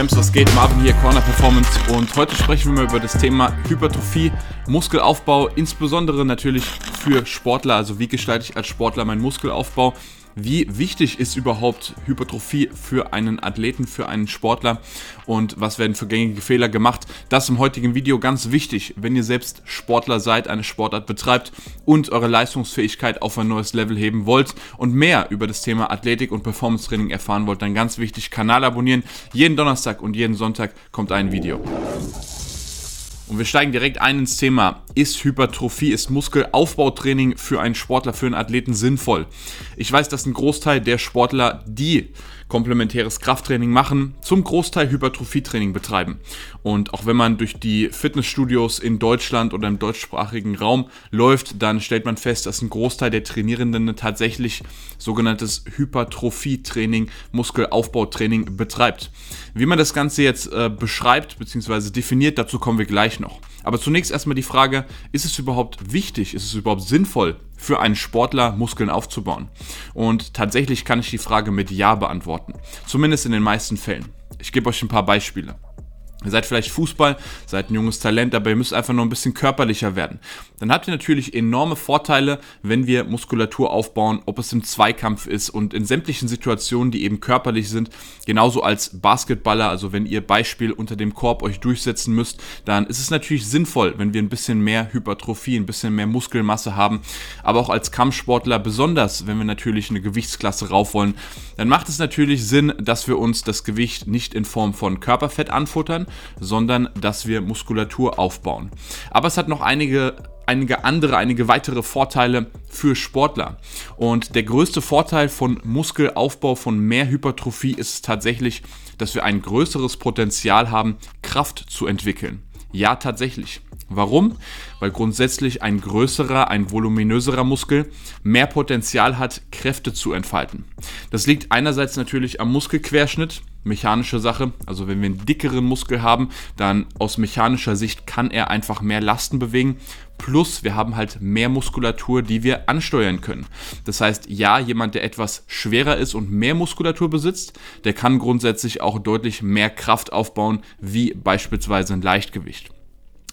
Champs, was geht? Marvin hier, Corner Performance. Und heute sprechen wir mal über das Thema Hypertrophie, Muskelaufbau, insbesondere natürlich für Sportler, also wie gestalte ich als Sportler meinen Muskelaufbau, wie wichtig ist überhaupt Hypertrophie für einen Athleten, für einen Sportler und was werden für gängige Fehler gemacht. Das im heutigen Video ganz wichtig, wenn ihr selbst Sportler seid, eine Sportart betreibt und eure Leistungsfähigkeit auf ein neues Level heben wollt und mehr über das Thema Athletik und Performance Training erfahren wollt, dann ganz wichtig, Kanal abonnieren. Jeden Donnerstag und jeden Sonntag kommt ein Video. Und wir steigen direkt ein ins Thema. Ist Hypertrophie, ist Muskelaufbautraining für einen Sportler, für einen Athleten sinnvoll? Ich weiß, dass ein Großteil der Sportler, die komplementäres Krafttraining machen, zum Großteil Hypertrophietraining betreiben. Und auch wenn man durch die Fitnessstudios in Deutschland oder im deutschsprachigen Raum läuft, dann stellt man fest, dass ein Großteil der Trainierenden tatsächlich sogenanntes Hypertrophietraining, Muskelaufbautraining betreibt. Wie man das Ganze jetzt äh, beschreibt bzw. definiert, dazu kommen wir gleich noch. Aber zunächst erstmal die Frage, ist es überhaupt wichtig, ist es überhaupt sinnvoll, für einen Sportler Muskeln aufzubauen? Und tatsächlich kann ich die Frage mit Ja beantworten. Zumindest in den meisten Fällen. Ich gebe euch ein paar Beispiele. Ihr seid vielleicht Fußball, seid ein junges Talent, aber ihr müsst einfach nur ein bisschen körperlicher werden. Dann habt ihr natürlich enorme Vorteile, wenn wir Muskulatur aufbauen, ob es im Zweikampf ist und in sämtlichen Situationen, die eben körperlich sind. Genauso als Basketballer, also wenn ihr Beispiel unter dem Korb euch durchsetzen müsst, dann ist es natürlich sinnvoll, wenn wir ein bisschen mehr Hypertrophie, ein bisschen mehr Muskelmasse haben. Aber auch als Kampfsportler, besonders wenn wir natürlich eine Gewichtsklasse rauf wollen, dann macht es natürlich Sinn, dass wir uns das Gewicht nicht in Form von Körperfett anfuttern, sondern dass wir Muskulatur aufbauen. Aber es hat noch einige einige andere, einige weitere Vorteile für Sportler. Und der größte Vorteil von Muskelaufbau, von mehr Hypertrophie ist tatsächlich, dass wir ein größeres Potenzial haben, Kraft zu entwickeln. Ja, tatsächlich. Warum? Weil grundsätzlich ein größerer, ein voluminöserer Muskel mehr Potenzial hat, Kräfte zu entfalten. Das liegt einerseits natürlich am Muskelquerschnitt, mechanische Sache. Also wenn wir einen dickeren Muskel haben, dann aus mechanischer Sicht kann er einfach mehr Lasten bewegen. Plus wir haben halt mehr Muskulatur, die wir ansteuern können. Das heißt, ja, jemand, der etwas schwerer ist und mehr Muskulatur besitzt, der kann grundsätzlich auch deutlich mehr Kraft aufbauen, wie beispielsweise ein Leichtgewicht.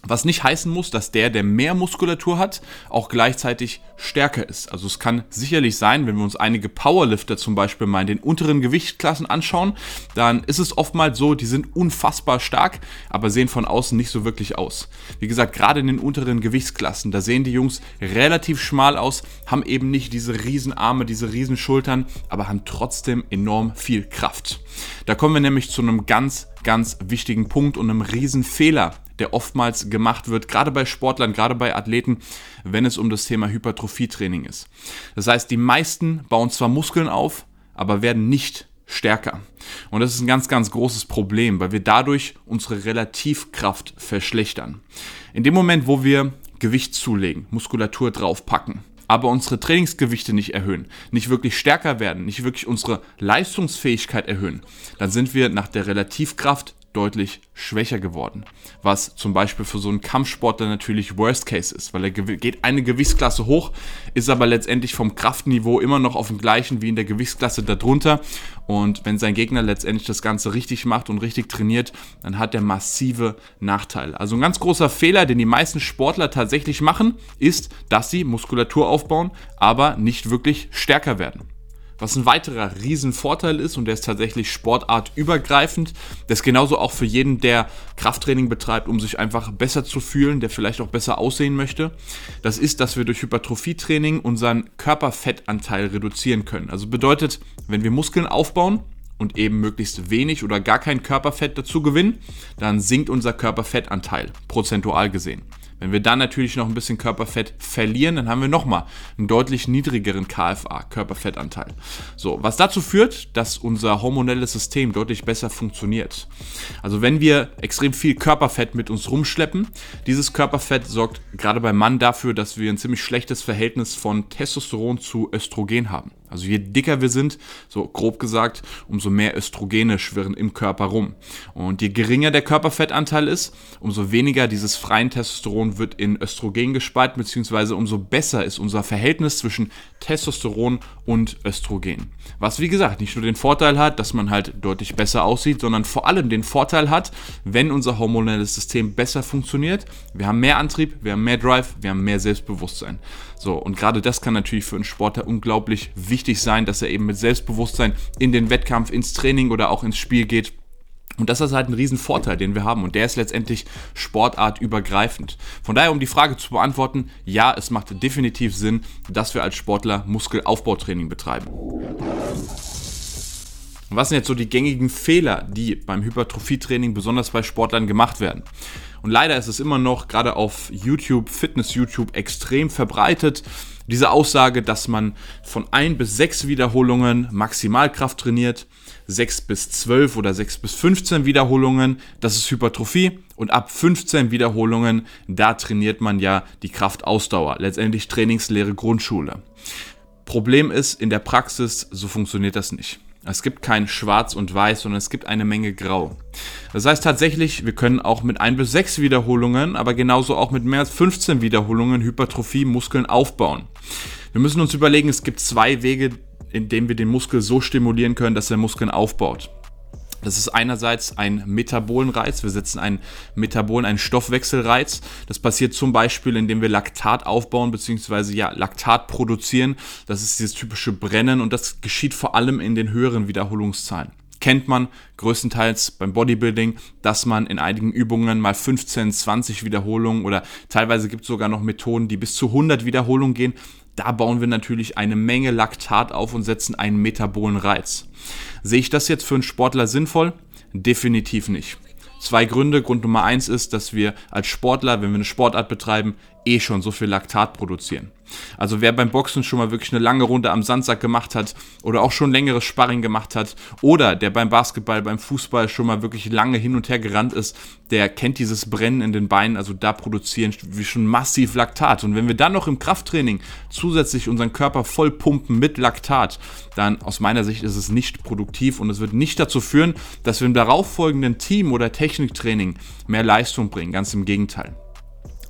Was nicht heißen muss, dass der, der mehr Muskulatur hat, auch gleichzeitig stärker ist. Also es kann sicherlich sein, wenn wir uns einige Powerlifter zum Beispiel mal in den unteren Gewichtsklassen anschauen, dann ist es oftmals so, die sind unfassbar stark, aber sehen von außen nicht so wirklich aus. Wie gesagt, gerade in den unteren Gewichtsklassen, da sehen die Jungs relativ schmal aus, haben eben nicht diese Riesenarme, diese Riesenschultern, aber haben trotzdem enorm viel Kraft. Da kommen wir nämlich zu einem ganz, ganz wichtigen Punkt und einem Riesenfehler, der oftmals gemacht wird, gerade bei Sportlern, gerade bei Athleten, wenn es um das Thema Hypertrophietraining ist. Das heißt, die meisten bauen zwar Muskeln auf, aber werden nicht stärker. Und das ist ein ganz, ganz großes Problem, weil wir dadurch unsere Relativkraft verschlechtern. In dem Moment, wo wir Gewicht zulegen, Muskulatur draufpacken, aber unsere Trainingsgewichte nicht erhöhen, nicht wirklich stärker werden, nicht wirklich unsere Leistungsfähigkeit erhöhen, dann sind wir nach der Relativkraft deutlich schwächer geworden. Was zum Beispiel für so einen Kampfsportler natürlich Worst Case ist, weil er geht eine Gewichtsklasse hoch, ist aber letztendlich vom Kraftniveau immer noch auf dem gleichen wie in der Gewichtsklasse darunter. Und wenn sein Gegner letztendlich das Ganze richtig macht und richtig trainiert, dann hat er massive Nachteile. Also ein ganz großer Fehler, den die meisten Sportler tatsächlich machen, ist, dass sie Muskulatur aufbauen, aber nicht wirklich stärker werden. Was ein weiterer Riesenvorteil ist, und der ist tatsächlich sportartübergreifend, das ist genauso auch für jeden, der Krafttraining betreibt, um sich einfach besser zu fühlen, der vielleicht auch besser aussehen möchte, das ist, dass wir durch Hypertrophietraining unseren Körperfettanteil reduzieren können. Also bedeutet, wenn wir Muskeln aufbauen, und eben möglichst wenig oder gar kein Körperfett dazu gewinnen, dann sinkt unser Körperfettanteil, prozentual gesehen. Wenn wir dann natürlich noch ein bisschen Körperfett verlieren, dann haben wir nochmal einen deutlich niedrigeren KFA, Körperfettanteil. So, was dazu führt, dass unser hormonelles System deutlich besser funktioniert. Also wenn wir extrem viel Körperfett mit uns rumschleppen, dieses Körperfett sorgt gerade beim Mann dafür, dass wir ein ziemlich schlechtes Verhältnis von Testosteron zu Östrogen haben. Also je dicker wir sind, so grob gesagt, umso mehr Östrogene schwirren im Körper rum. Und je geringer der Körperfettanteil ist, umso weniger dieses freien Testosteron wird in Östrogen gespalten, beziehungsweise umso besser ist unser Verhältnis zwischen Testosteron und Östrogen. Was wie gesagt nicht nur den Vorteil hat, dass man halt deutlich besser aussieht, sondern vor allem den Vorteil hat, wenn unser hormonelles System besser funktioniert. Wir haben mehr Antrieb, wir haben mehr Drive, wir haben mehr Selbstbewusstsein. So, und gerade das kann natürlich für einen Sportler unglaublich wichtig sein, dass er eben mit Selbstbewusstsein in den Wettkampf, ins Training oder auch ins Spiel geht. Und das ist halt ein Riesenvorteil, den wir haben. Und der ist letztendlich sportartübergreifend. Von daher, um die Frage zu beantworten, ja, es macht definitiv Sinn, dass wir als Sportler Muskelaufbautraining betreiben. Was sind jetzt so die gängigen Fehler, die beim Hypertrophietraining besonders bei Sportlern gemacht werden? Und leider ist es immer noch gerade auf YouTube, Fitness-YouTube extrem verbreitet. Diese Aussage, dass man von 1 bis 6 Wiederholungen Maximalkraft trainiert, 6 bis 12 oder 6 bis 15 Wiederholungen, das ist Hypertrophie. Und ab 15 Wiederholungen, da trainiert man ja die Kraftausdauer. Letztendlich Trainingslehre Grundschule. Problem ist, in der Praxis, so funktioniert das nicht. Es gibt kein Schwarz und Weiß, sondern es gibt eine Menge Grau. Das heißt tatsächlich, wir können auch mit 1 bis 6 Wiederholungen, aber genauso auch mit mehr als 15 Wiederholungen Hypertrophie Muskeln aufbauen. Wir müssen uns überlegen, es gibt zwei Wege, in denen wir den Muskel so stimulieren können, dass er Muskeln aufbaut. Das ist einerseits ein Metabolenreiz. Wir setzen einen Metabolen, einen Stoffwechselreiz. Das passiert zum Beispiel, indem wir Laktat aufbauen, beziehungsweise ja, Laktat produzieren. Das ist dieses typische Brennen und das geschieht vor allem in den höheren Wiederholungszahlen. Kennt man größtenteils beim Bodybuilding, dass man in einigen Übungen mal 15, 20 Wiederholungen oder teilweise gibt es sogar noch Methoden, die bis zu 100 Wiederholungen gehen. Da bauen wir natürlich eine Menge Laktat auf und setzen einen Metabolenreiz. Sehe ich das jetzt für einen Sportler sinnvoll? Definitiv nicht. Zwei Gründe. Grund Nummer eins ist, dass wir als Sportler, wenn wir eine Sportart betreiben, eh schon so viel Laktat produzieren. Also wer beim Boxen schon mal wirklich eine lange Runde am Sandsack gemacht hat oder auch schon längeres Sparring gemacht hat oder der beim Basketball, beim Fußball schon mal wirklich lange hin und her gerannt ist, der kennt dieses Brennen in den Beinen. Also da produzieren wir schon massiv Laktat. Und wenn wir dann noch im Krafttraining zusätzlich unseren Körper voll pumpen mit Laktat, dann aus meiner Sicht ist es nicht produktiv und es wird nicht dazu führen, dass wir im darauffolgenden Team- oder Techniktraining mehr Leistung bringen. Ganz im Gegenteil.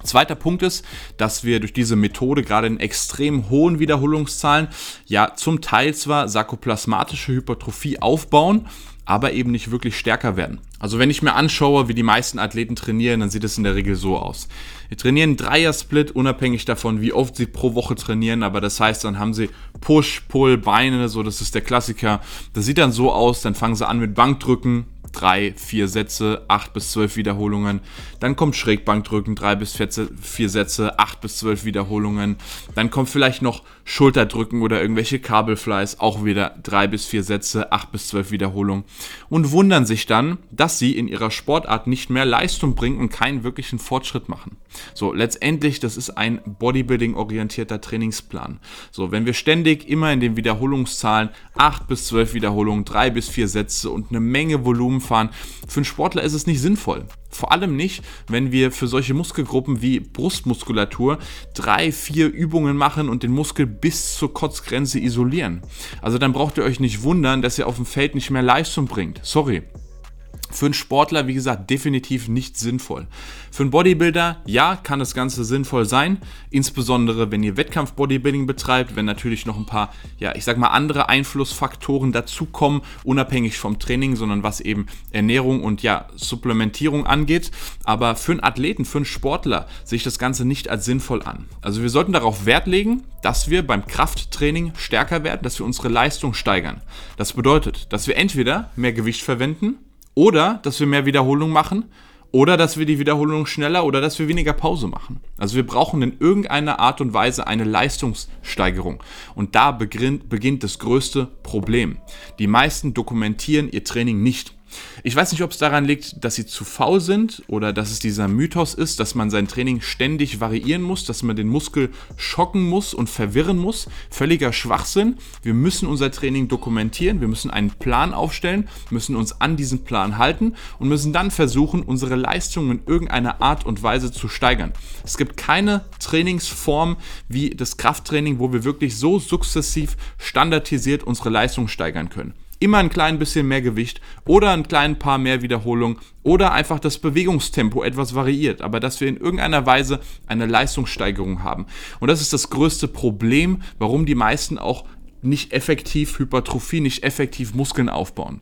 Zweiter Punkt ist, dass wir durch diese Methode gerade in extrem hohen Wiederholungszahlen ja zum Teil zwar sarkoplasmatische Hypertrophie aufbauen, aber eben nicht wirklich stärker werden. Also wenn ich mir anschaue, wie die meisten Athleten trainieren, dann sieht es in der Regel so aus. Wir trainieren Dreier-Split, unabhängig davon, wie oft sie pro Woche trainieren, aber das heißt, dann haben sie Push, Pull, Beine, so das ist der Klassiker. Das sieht dann so aus, dann fangen sie an mit Bankdrücken, drei, vier Sätze, acht bis zwölf Wiederholungen. Dann kommt Schrägbankdrücken, drei bis vier Sätze, acht bis zwölf Wiederholungen. Dann kommt vielleicht noch Schulterdrücken oder irgendwelche Kabelflies, auch wieder drei bis vier Sätze, acht bis zwölf Wiederholungen. Und wundern sich dann, dass sie in ihrer Sportart nicht mehr Leistung bringen und keinen wirklichen Fortschritt machen. So, letztendlich, das ist ein Bodybuilding-orientierter Trainingsplan. So, wenn wir ständig immer in den Wiederholungszahlen acht bis zwölf Wiederholungen, drei bis vier Sätze und eine Menge Volumen fahren, für einen Sportler ist es nicht sinnvoll. Vor allem nicht, wenn wir für solche Muskelgruppen wie Brustmuskulatur drei, vier Übungen machen und den Muskel bis zur Kotzgrenze isolieren. Also dann braucht ihr euch nicht wundern, dass ihr auf dem Feld nicht mehr Leistung bringt. Sorry. Für einen Sportler, wie gesagt, definitiv nicht sinnvoll. Für einen Bodybuilder, ja, kann das Ganze sinnvoll sein. Insbesondere, wenn ihr Wettkampf-Bodybuilding betreibt, wenn natürlich noch ein paar, ja, ich sag mal, andere Einflussfaktoren dazukommen, unabhängig vom Training, sondern was eben Ernährung und ja, Supplementierung angeht. Aber für einen Athleten, für einen Sportler sehe ich das Ganze nicht als sinnvoll an. Also wir sollten darauf Wert legen, dass wir beim Krafttraining stärker werden, dass wir unsere Leistung steigern. Das bedeutet, dass wir entweder mehr Gewicht verwenden, oder dass wir mehr Wiederholung machen. Oder dass wir die Wiederholung schneller oder dass wir weniger Pause machen. Also wir brauchen in irgendeiner Art und Weise eine Leistungssteigerung. Und da beginnt, beginnt das größte Problem. Die meisten dokumentieren ihr Training nicht. Ich weiß nicht, ob es daran liegt, dass sie zu faul sind oder dass es dieser Mythos ist, dass man sein Training ständig variieren muss, dass man den Muskel schocken muss und verwirren muss. Völliger Schwachsinn. Wir müssen unser Training dokumentieren, wir müssen einen Plan aufstellen, müssen uns an diesen Plan halten und müssen dann versuchen, unsere Leistung in irgendeiner Art und Weise zu steigern. Es gibt keine Trainingsform wie das Krafttraining, wo wir wirklich so sukzessiv standardisiert unsere Leistung steigern können immer ein klein bisschen mehr Gewicht oder ein klein paar mehr Wiederholungen oder einfach das Bewegungstempo etwas variiert, aber dass wir in irgendeiner Weise eine Leistungssteigerung haben. Und das ist das größte Problem, warum die meisten auch nicht effektiv Hypertrophie, nicht effektiv Muskeln aufbauen.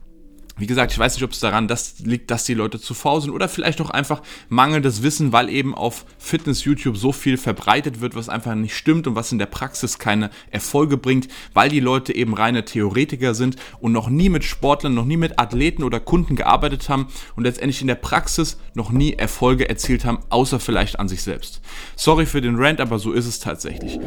Wie gesagt, ich weiß nicht, ob es daran das liegt, dass die Leute zu faul sind oder vielleicht auch einfach mangelndes Wissen, weil eben auf Fitness-YouTube so viel verbreitet wird, was einfach nicht stimmt und was in der Praxis keine Erfolge bringt, weil die Leute eben reine Theoretiker sind und noch nie mit Sportlern, noch nie mit Athleten oder Kunden gearbeitet haben und letztendlich in der Praxis noch nie Erfolge erzielt haben, außer vielleicht an sich selbst. Sorry für den Rant, aber so ist es tatsächlich.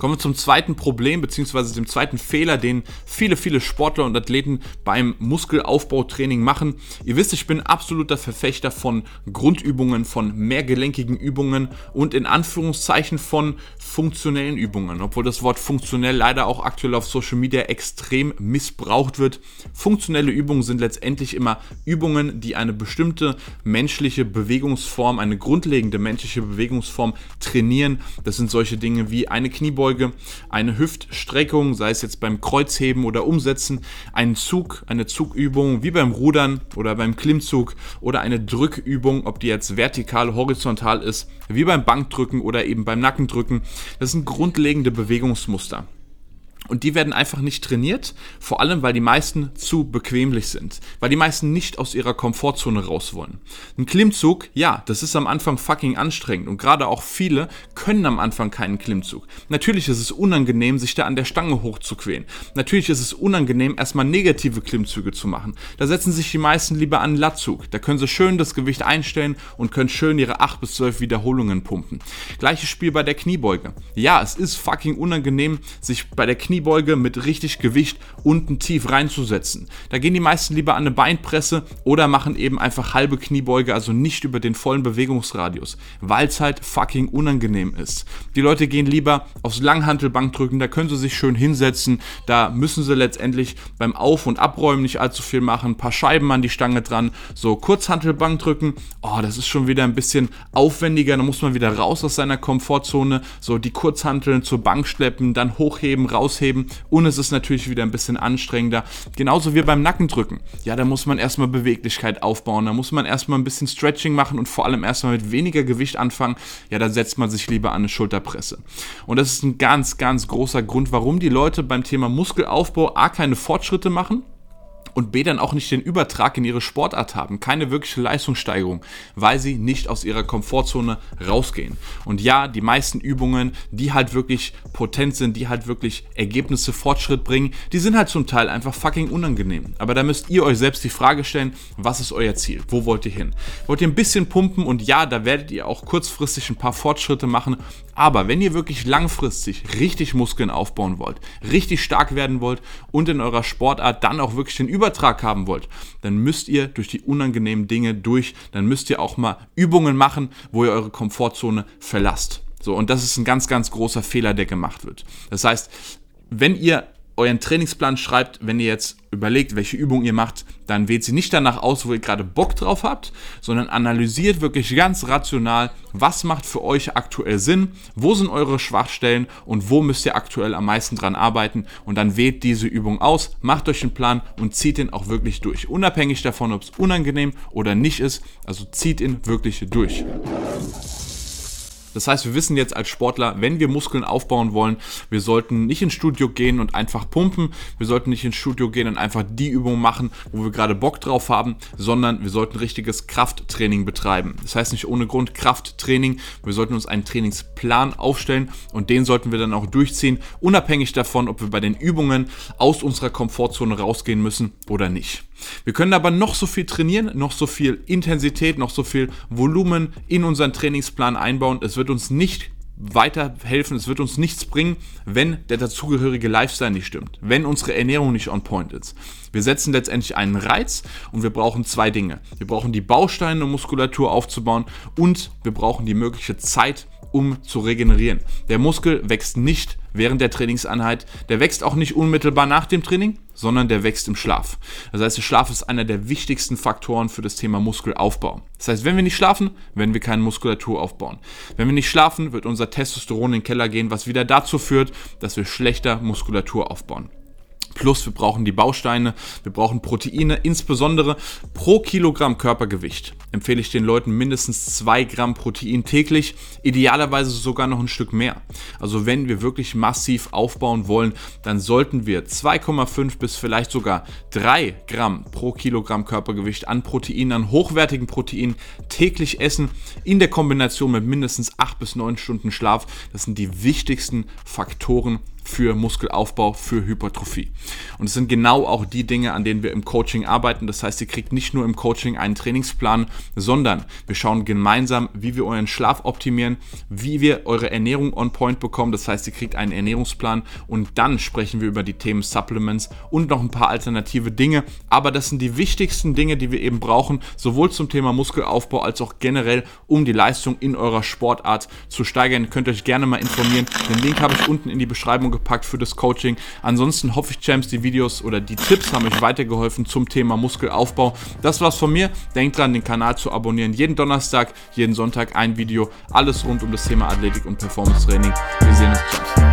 Kommen wir zum zweiten Problem, beziehungsweise dem zweiten Fehler, den viele, viele Sportler und Athleten beim Muskelaufbautraining machen. Ihr wisst, ich bin absoluter Verfechter von Grundübungen, von mehrgelenkigen Übungen und in Anführungszeichen von funktionellen Übungen, obwohl das Wort funktionell leider auch aktuell auf Social Media extrem missbraucht wird. Funktionelle Übungen sind letztendlich immer Übungen, die eine bestimmte menschliche Bewegungsform, eine grundlegende menschliche Bewegungsform trainieren. Das sind solche Dinge wie eine Kniebeuge, Kniebeuge, eine Hüftstreckung, sei es jetzt beim Kreuzheben oder Umsetzen, einen Zug, eine Zugübung wie beim Rudern oder beim Klimmzug oder eine Drückübung, ob die jetzt vertikal, horizontal ist, wie beim Bankdrücken oder eben beim Nackendrücken. Das sind grundlegende Bewegungsmuster. Und die werden einfach nicht trainiert, vor allem weil die meisten zu bequemlich sind, weil die meisten nicht aus ihrer Komfortzone raus wollen. Ein Klimmzug, ja, das ist am Anfang fucking anstrengend und gerade auch viele können am Anfang keinen Klimmzug. Natürlich ist es unangenehm, sich da an der Stange hochzuquälen. Natürlich ist es unangenehm, erstmal negative Klimmzüge zu machen. Da setzen sich die meisten lieber an einen Lattzug. Da können sie schön das Gewicht einstellen und können schön ihre 8 bis 12 Wiederholungen pumpen. Gleiches Spiel bei der Kniebeuge. Ja, es ist fucking unangenehm, sich bei der Kniebeuge Kniebeuge mit richtig Gewicht unten tief reinzusetzen. Da gehen die meisten lieber an eine Beinpresse oder machen eben einfach halbe Kniebeuge, also nicht über den vollen Bewegungsradius, weil es halt fucking unangenehm ist. Die Leute gehen lieber aufs Langhantelbankdrücken, da können sie sich schön hinsetzen, da müssen sie letztendlich beim Auf- und Abräumen nicht allzu viel machen, ein paar Scheiben an die Stange dran, so Kurzhantelbankdrücken, oh, das ist schon wieder ein bisschen aufwendiger, da muss man wieder raus aus seiner Komfortzone, so die Kurzhanteln zur Bank schleppen, dann hochheben, rausheben, hochheben und es ist natürlich wieder ein bisschen anstrengender. Genauso wie beim Nackendrücken. Ja, da muss man erstmal Beweglichkeit aufbauen, da muss man erstmal ein bisschen Stretching machen und vor allem erstmal mit weniger Gewicht anfangen. Ja, da setzt man sich lieber an eine Schulterpresse. Und das ist ein ganz, ganz großer Grund, warum die Leute beim Thema Muskelaufbau A keine Fortschritte machen und B dann auch nicht den Übertrag in ihre Sportart haben, keine wirkliche Leistungssteigerung, weil sie nicht aus ihrer Komfortzone rausgehen. Und ja, die meisten Übungen, die halt wirklich potent sind, die halt wirklich Ergebnisse, Fortschritt bringen, die sind halt zum Teil einfach fucking unangenehm. Aber da müsst ihr euch selbst die Frage stellen, was ist euer Ziel? Wo wollt ihr hin? Wollt ihr ein bisschen pumpen und ja, da werdet ihr auch kurzfristig ein paar Fortschritte machen, aber wenn ihr wirklich langfristig richtig Muskeln aufbauen wollt, richtig stark werden wollt und in eurer Sportart dann auch wirklich den Übertrag haben wollt, dann müsst ihr durch die unangenehmen Dinge durch, dann müsst ihr auch mal Übungen machen, wo ihr eure Komfortzone verlasst. So, und das ist ein ganz, ganz großer Fehler, der gemacht wird. Das heißt, wenn ihr euren Trainingsplan schreibt, wenn ihr jetzt überlegt, welche Übung ihr macht, dann wählt sie nicht danach aus, wo ihr gerade Bock drauf habt, sondern analysiert wirklich ganz rational, was macht für euch aktuell Sinn, wo sind eure Schwachstellen und wo müsst ihr aktuell am meisten dran arbeiten und dann wählt diese Übung aus, macht euch einen Plan und zieht ihn auch wirklich durch. Unabhängig davon, ob es unangenehm oder nicht ist, also zieht ihn wirklich durch. Das heißt, wir wissen jetzt als Sportler, wenn wir Muskeln aufbauen wollen, wir sollten nicht ins Studio gehen und einfach pumpen, wir sollten nicht ins Studio gehen und einfach die Übung machen, wo wir gerade Bock drauf haben, sondern wir sollten richtiges Krafttraining betreiben. Das heißt nicht ohne Grund Krafttraining, wir sollten uns einen Trainingsplan aufstellen und den sollten wir dann auch durchziehen, unabhängig davon, ob wir bei den Übungen aus unserer Komfortzone rausgehen müssen oder nicht. Wir können aber noch so viel trainieren, noch so viel Intensität, noch so viel Volumen in unseren Trainingsplan einbauen. Es wird uns nicht weiterhelfen, es wird uns nichts bringen, wenn der dazugehörige Lifestyle nicht stimmt, wenn unsere Ernährung nicht on point ist. Wir setzen letztendlich einen Reiz und wir brauchen zwei Dinge. Wir brauchen die Bausteine, um Muskulatur aufzubauen und wir brauchen die mögliche Zeit, um zu regenerieren. Der Muskel wächst nicht während der Trainingseinheit, der wächst auch nicht unmittelbar nach dem Training, sondern der wächst im Schlaf. Das heißt, der Schlaf ist einer der wichtigsten Faktoren für das Thema Muskelaufbau. Das heißt, wenn wir nicht schlafen, werden wir keine Muskulatur aufbauen. Wenn wir nicht schlafen, wird unser Testosteron in den Keller gehen, was wieder dazu führt, dass wir schlechter Muskulatur aufbauen. Plus wir brauchen die Bausteine, wir brauchen Proteine, insbesondere pro Kilogramm Körpergewicht empfehle ich den Leuten mindestens 2 Gramm Protein täglich, idealerweise sogar noch ein Stück mehr. Also wenn wir wirklich massiv aufbauen wollen, dann sollten wir 2,5 bis vielleicht sogar 3 Gramm pro Kilogramm Körpergewicht an Proteinen, an hochwertigen Proteinen täglich essen, in der Kombination mit mindestens 8 bis 9 Stunden Schlaf. Das sind die wichtigsten Faktoren für Muskelaufbau, für Hypertrophie. Und es sind genau auch die Dinge, an denen wir im Coaching arbeiten. Das heißt, ihr kriegt nicht nur im Coaching einen Trainingsplan, sondern wir schauen gemeinsam, wie wir euren Schlaf optimieren, wie wir eure Ernährung on point bekommen. Das heißt, ihr kriegt einen Ernährungsplan und dann sprechen wir über die Themen Supplements und noch ein paar alternative Dinge. Aber das sind die wichtigsten Dinge, die wir eben brauchen, sowohl zum Thema Muskelaufbau als auch generell, um die Leistung in eurer Sportart zu steigern. Ihr könnt euch gerne mal informieren. Den Link habe ich unten in die Beschreibung gepackt für das Coaching. Ansonsten hoffe ich, Champs, die Videos oder die Tipps haben euch weitergeholfen zum Thema Muskelaufbau. Das war's von mir. Denkt dran, den Kanal zu abonnieren. Jeden Donnerstag, jeden Sonntag ein Video. Alles rund um das Thema Athletik und Performance Training. Wir sehen uns. Champs.